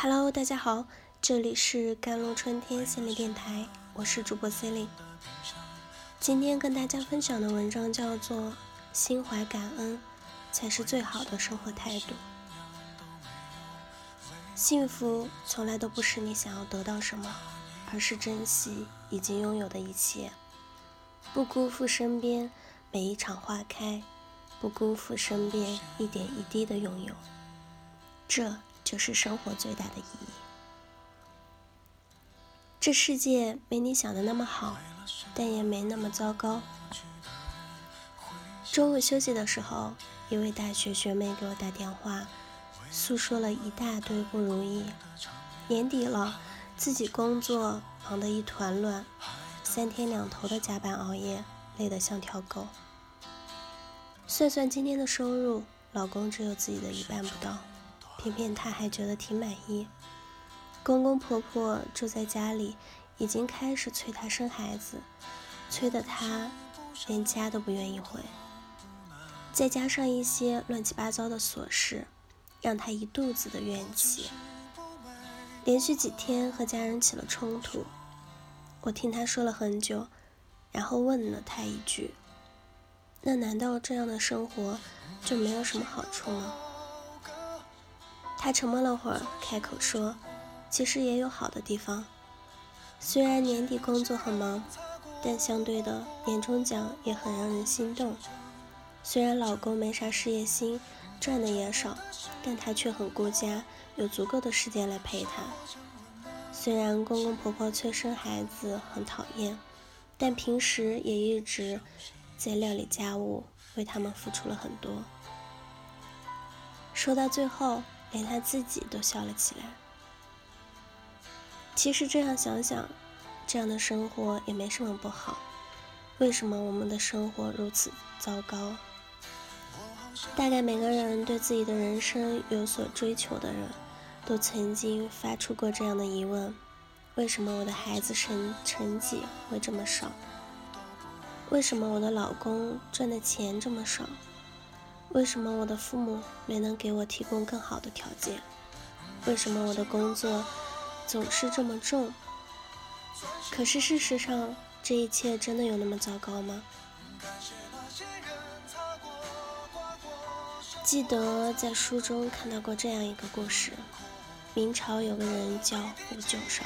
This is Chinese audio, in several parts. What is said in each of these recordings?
Hello，大家好，这里是甘露春天心理电台，我是主播 c e l i n e 今天跟大家分享的文章叫做《心怀感恩才是最好的生活态度》。幸福从来都不是你想要得到什么，而是珍惜已经拥有的一切，不辜负身边每一场花开，不辜负身边一点一滴的拥有。这。就是生活最大的意义。这世界没你想的那么好，但也没那么糟糕。中午休息的时候，一位大学学妹给我打电话，诉说了一大堆不如意。年底了，自己工作忙得一团乱，三天两头的加班熬夜，累得像条狗。算算今天的收入，老公只有自己的一半不到。偏偏他还觉得挺满意，公公婆婆住在家里，已经开始催她生孩子，催得她连家都不愿意回。再加上一些乱七八糟的琐事，让她一肚子的怨气。连续几天和家人起了冲突，我听她说了很久，然后问了她一句：“那难道这样的生活就没有什么好处吗？”他沉默了会儿，开口说：“其实也有好的地方。虽然年底工作很忙，但相对的年终奖也很让人心动。虽然老公没啥事业心，赚的也少，但他却很顾家，有足够的时间来陪她。虽然公公婆婆催生孩子很讨厌，但平时也一直在料理家务，为他们付出了很多。说到最后。”连他自己都笑了起来。其实这样想想，这样的生活也没什么不好。为什么我们的生活如此糟糕？大概每个人对自己的人生有所追求的人，都曾经发出过这样的疑问：为什么我的孩子成成绩会这么少？为什么我的老公赚的钱这么少？为什么我的父母没能给我提供更好的条件？为什么我的工作总是这么重？可是事实上，这一切真的有那么糟糕吗？记得在书中看到过这样一个故事：明朝有个人叫胡九韶，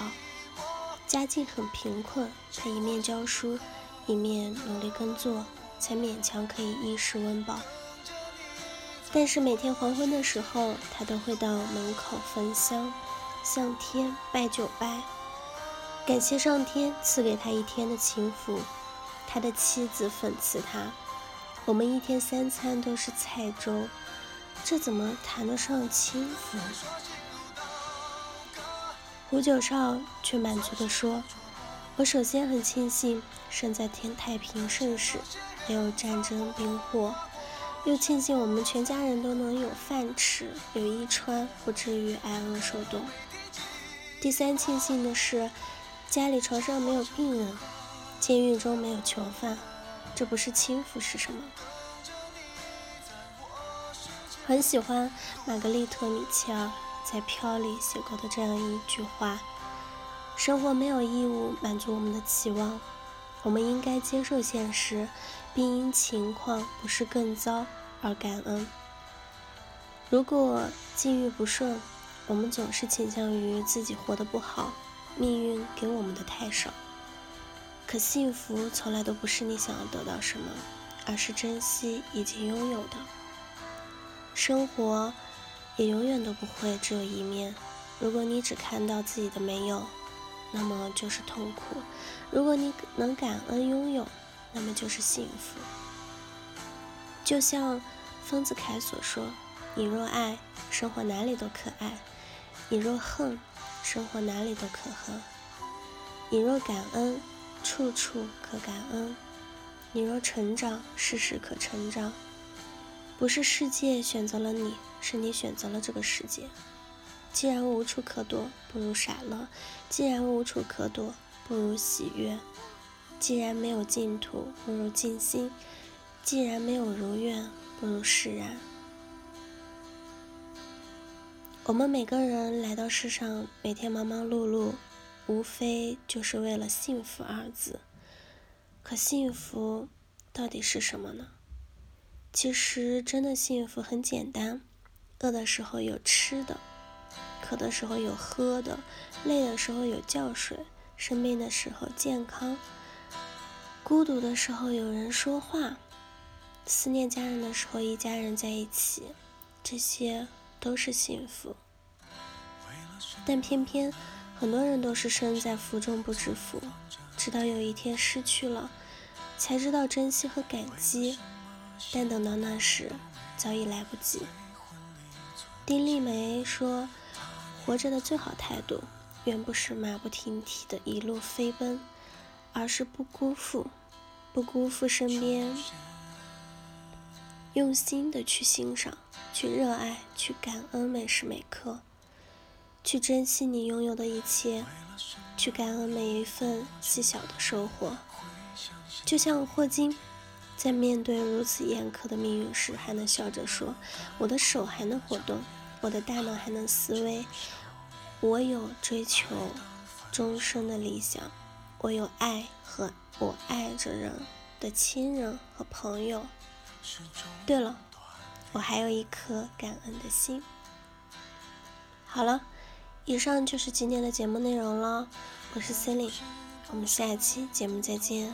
家境很贫困，他一面教书，一面努力耕作，才勉强可以衣食温饱。但是每天黄昏的时候，他都会到门口焚香，向天拜九拜，感谢上天赐给他一天的清福。他的妻子讽刺他：“我们一天三餐都是菜粥，这怎么谈得上清福？”胡九少却满足地说：“我首先很庆幸生在天太平盛世，没有战争兵祸。”又庆幸我们全家人都能有饭吃、有衣穿，不至于挨饿受冻。第三庆幸的是，家里床上没有病人，监狱中没有囚犯。这不是轻浮是什么？很喜欢玛格丽特·米切尔在《飘》里写过的这样一句话：生活没有义务满足我们的期望。我们应该接受现实，并因情况不是更糟而感恩。如果境遇不顺，我们总是倾向于自己活得不好，命运给我们的太少。可幸福从来都不是你想要得到什么，而是珍惜已经拥有的。生活也永远都不会只有一面。如果你只看到自己的没有，那么就是痛苦。如果你能感恩拥有，那么就是幸福。就像丰子恺所说：“你若爱，生活哪里都可爱；你若恨，生活哪里都可恨；你若感恩，处处可感恩；你若成长，事事可成长。不是世界选择了你，是你选择了这个世界。”既然无处可躲，不如傻乐；既然无处可躲，不如喜悦；既然没有净土，不如静心；既然没有如愿，不如释然。我们每个人来到世上，每天忙忙碌碌，无非就是为了幸福二字。可幸福到底是什么呢？其实真的幸福很简单：饿的时候有吃的，渴的时候有喝的，累的时候有觉睡，生病的时候健康，孤独的时候有人说话，思念家人的时候一家人在一起，这些。都是幸福，但偏偏很多人都是身在福中不知福，直到有一天失去了，才知道珍惜和感激，但等到那时，早已来不及。丁立梅说：“活着的最好态度，远不是马不停蹄的一路飞奔，而是不辜负，不辜负身边。”用心的去欣赏，去热爱，去感恩每时每刻，去珍惜你拥有的一切，去感恩每一份细小的收获。就像霍金，在面对如此严苛的命运时，还能笑着说：“我的手还能活动，我的大脑还能思维，我有追求终生的理想，我有爱和我爱着人的亲人和朋友。”对了，我还有一颗感恩的心。好了，以上就是今天的节目内容了。我是 c e l i n e 我们下期节目再见。